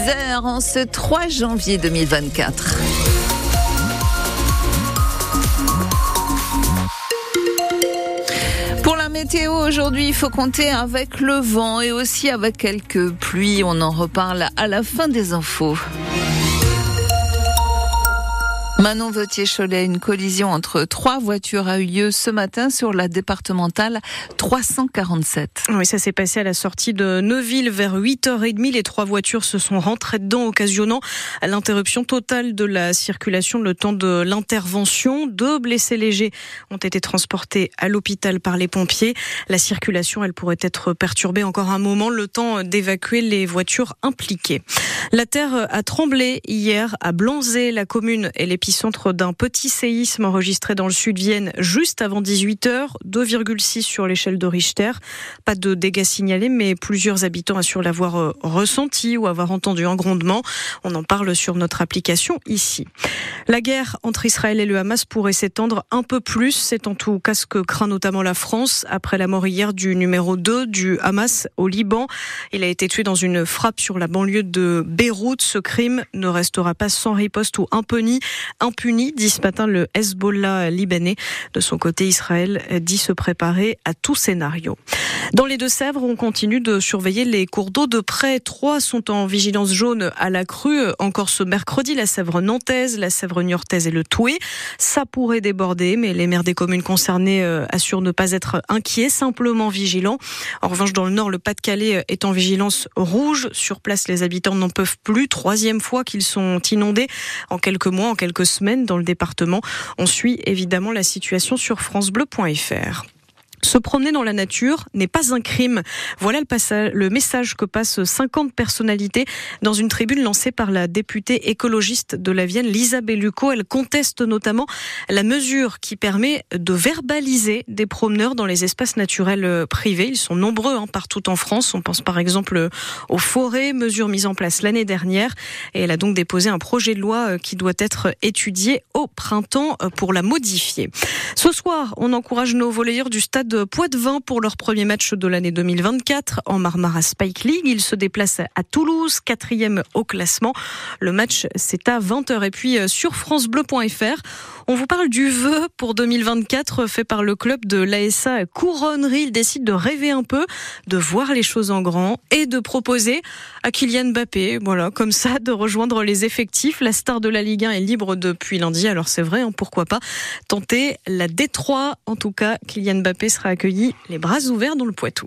6h en ce 3 janvier 2024. Pour la météo aujourd'hui, il faut compter avec le vent et aussi avec quelques pluies. On en reparle à la fin des infos. Manon Vautier-Cholet, une collision entre trois voitures a eu lieu ce matin sur la départementale 347. Oui, ça s'est passé à la sortie de Neuville vers 8h30. Les trois voitures se sont rentrées dedans, occasionnant l'interruption totale de la circulation le temps de l'intervention. Deux blessés légers ont été transportés à l'hôpital par les pompiers. La circulation, elle pourrait être perturbée encore un moment, le temps d'évacuer les voitures impliquées. La terre a tremblé hier à Blanzé, la commune et l'épicerie centre d'un petit séisme enregistré dans le sud Vienne juste avant 18h, 2,6 sur l'échelle de Richter. Pas de dégâts signalés, mais plusieurs habitants assurent l'avoir euh, ressenti ou avoir entendu un grondement. On en parle sur notre application ici. La guerre entre Israël et le Hamas pourrait s'étendre un peu plus. C'est en tout cas ce que craint notamment la France après la mort hier du numéro 2 du Hamas au Liban. Il a été tué dans une frappe sur la banlieue de Beyrouth. Ce crime ne restera pas sans riposte ou impuni impuni, dit ce matin le Hezbollah libanais. De son côté, Israël dit se préparer à tout scénario. Dans les Deux-Sèvres, on continue de surveiller les cours d'eau de près. Trois sont en vigilance jaune à la crue. Encore ce mercredi, la Sèvre nantaise, la Sèvre niortaise et le Toué. Ça pourrait déborder, mais les maires des communes concernées euh, assurent ne pas être inquiets, simplement vigilants. En revanche, dans le nord, le Pas-de-Calais est en vigilance rouge. Sur place, les habitants n'en peuvent plus. Troisième fois qu'ils sont inondés en quelques mois, en quelques semaines dans le département. On suit évidemment la situation sur francebleu.fr. Se promener dans la nature n'est pas un crime. Voilà le, message que passent 50 personnalités dans une tribune lancée par la députée écologiste de la Vienne, Lisa Bellucco. Elle conteste notamment la mesure qui permet de verbaliser des promeneurs dans les espaces naturels euh, privés. Ils sont nombreux hein, partout en France. On pense par exemple aux forêts, mesure mise en place l'année dernière. Et elle a donc déposé un projet de loi euh, qui doit être étudié au printemps euh, pour la modifier. Ce soir, on encourage nos volleyeurs du stade de Poitvin pour leur premier match de l'année 2024 en Marmara Spike League. Ils se déplacent à Toulouse, quatrième au classement. Le match, c'est à 20h. Et puis euh, sur francebleu.fr, on vous parle du vœu pour 2024 fait par le club de l'ASA Couronnerie. Il décide de rêver un peu, de voir les choses en grand et de proposer à Kylian Mbappé, voilà, comme ça, de rejoindre les effectifs. La star de la Ligue 1 est libre depuis lundi, alors c'est vrai, hein, pourquoi pas tenter la Détroit. En tout cas, Kylian Mbappé sera accueilli les bras ouverts dans le Poitou.